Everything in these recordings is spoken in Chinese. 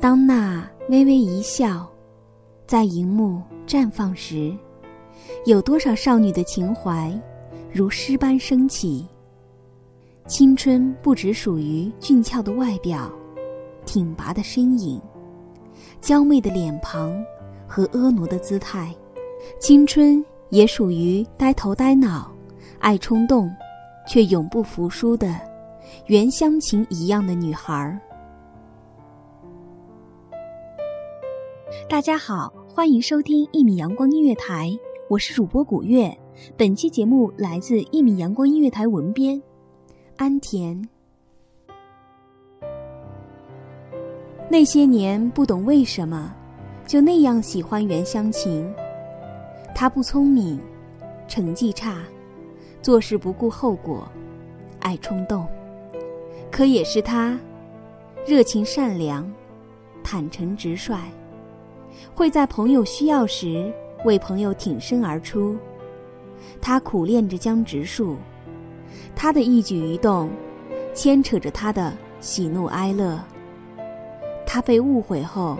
当那微微一笑，在荧幕绽放时，有多少少女的情怀，如诗般升起。青春不只属于俊俏的外表、挺拔的身影、娇媚的脸庞和婀娜的姿态，青春也属于呆头呆脑、爱冲动，却永不服输的原乡情一样的女孩儿。大家好，欢迎收听一米阳光音乐台，我是主播古月。本期节目来自一米阳光音乐台文编安田。那些年不懂为什么，就那样喜欢袁湘琴。她不聪明，成绩差，做事不顾后果，爱冲动。可也是她，热情善良，坦诚直率。会在朋友需要时为朋友挺身而出。他苦练着江直树，他的一举一动牵扯着他的喜怒哀乐。他被误会后，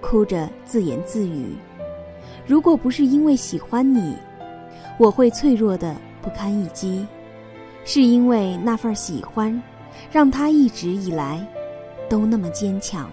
哭着自言自语：“如果不是因为喜欢你，我会脆弱的不堪一击。是因为那份喜欢，让他一直以来都那么坚强。”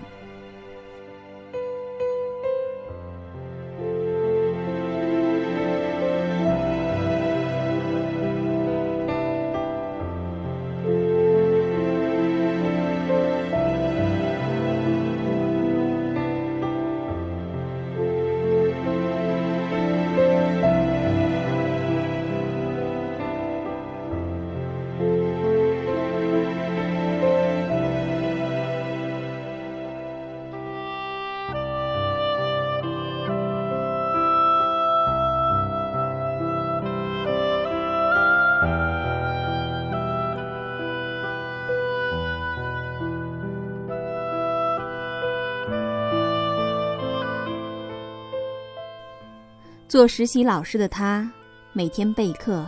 做实习老师的他，每天备课，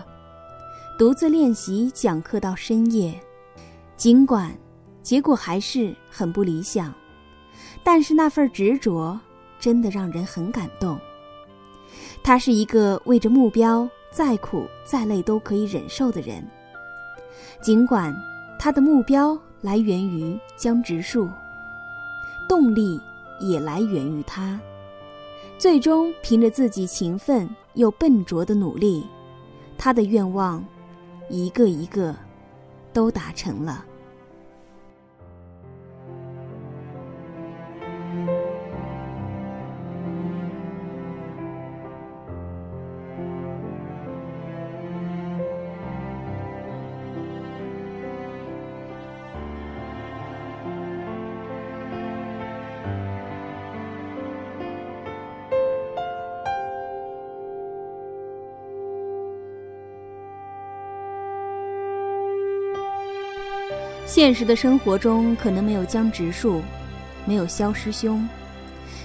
独自练习讲课到深夜。尽管结果还是很不理想，但是那份执着真的让人很感动。他是一个为着目标再苦再累都可以忍受的人。尽管他的目标来源于江直树，动力也来源于他。最终，凭着自己勤奋又笨拙的努力，他的愿望，一个一个，都达成了。现实的生活中可能没有江直树，没有肖师兄，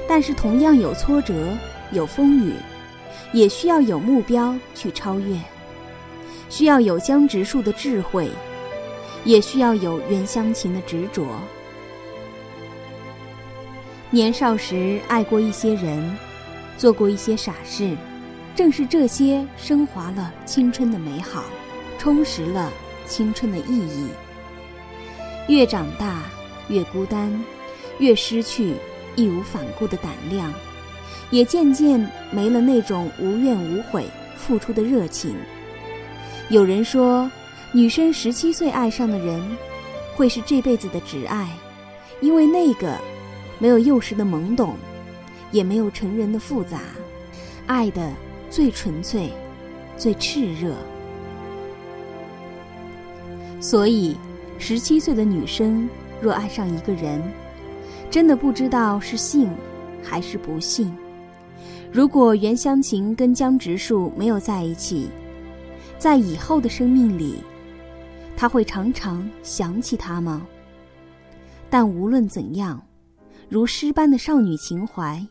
但是同样有挫折，有风雨，也需要有目标去超越，需要有江直树的智慧，也需要有袁湘琴的执着。年少时爱过一些人，做过一些傻事，正是这些升华了青春的美好，充实了青春的意义。越长大，越孤单，越失去义无反顾的胆量，也渐渐没了那种无怨无悔付出的热情。有人说，女生十七岁爱上的人，会是这辈子的挚爱，因为那个没有幼时的懵懂，也没有成人的复杂，爱的最纯粹，最炽热。所以。十七岁的女生若爱上一个人，真的不知道是幸还是不幸。如果袁湘琴跟江直树没有在一起，在以后的生命里，他会常常想起他吗？但无论怎样，如诗般的少女情怀，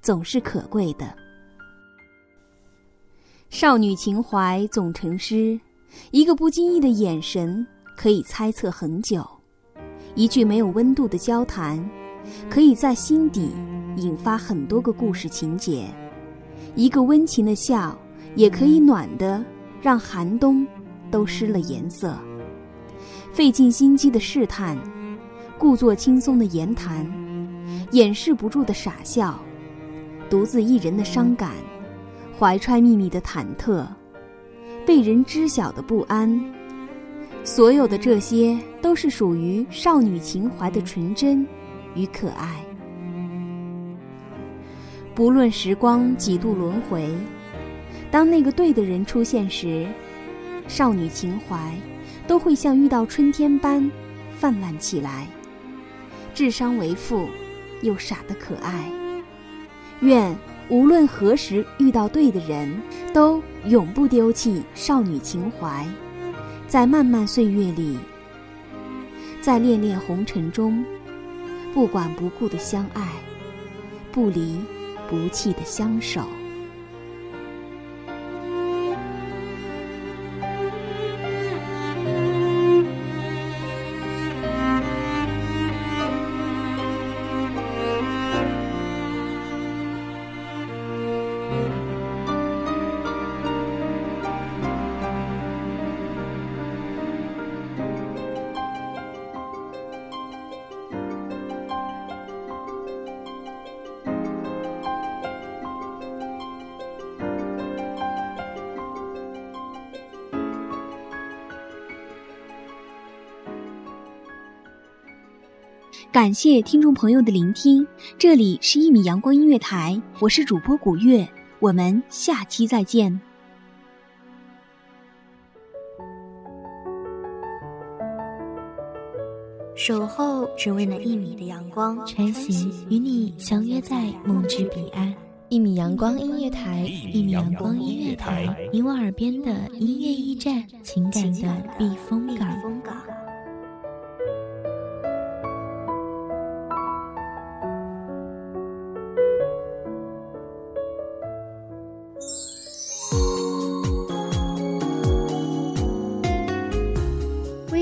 总是可贵的。少女情怀总成诗，一个不经意的眼神。可以猜测很久，一句没有温度的交谈，可以在心底引发很多个故事情节；一个温情的笑，也可以暖的让寒冬都失了颜色。费尽心机的试探，故作轻松的言谈，掩饰不住的傻笑，独自一人的伤感，怀揣秘密的忐忑，被人知晓的不安。所有的这些都是属于少女情怀的纯真与可爱。不论时光几度轮回，当那个对的人出现时，少女情怀都会像遇到春天般泛滥起来。智商为负，又傻得可爱。愿无论何时遇到对的人，都永不丢弃少女情怀。在漫漫岁月里，在恋恋红尘中，不管不顾的相爱，不离不弃的相守。感谢听众朋友的聆听，这里是一米阳光音乐台，我是主播古月，我们下期再见。守候只为那一米的阳光，晨曦与你相约在梦之彼岸。一米阳光音乐台，一米阳光音乐台，你我耳边的音乐驿站，情感的避风港。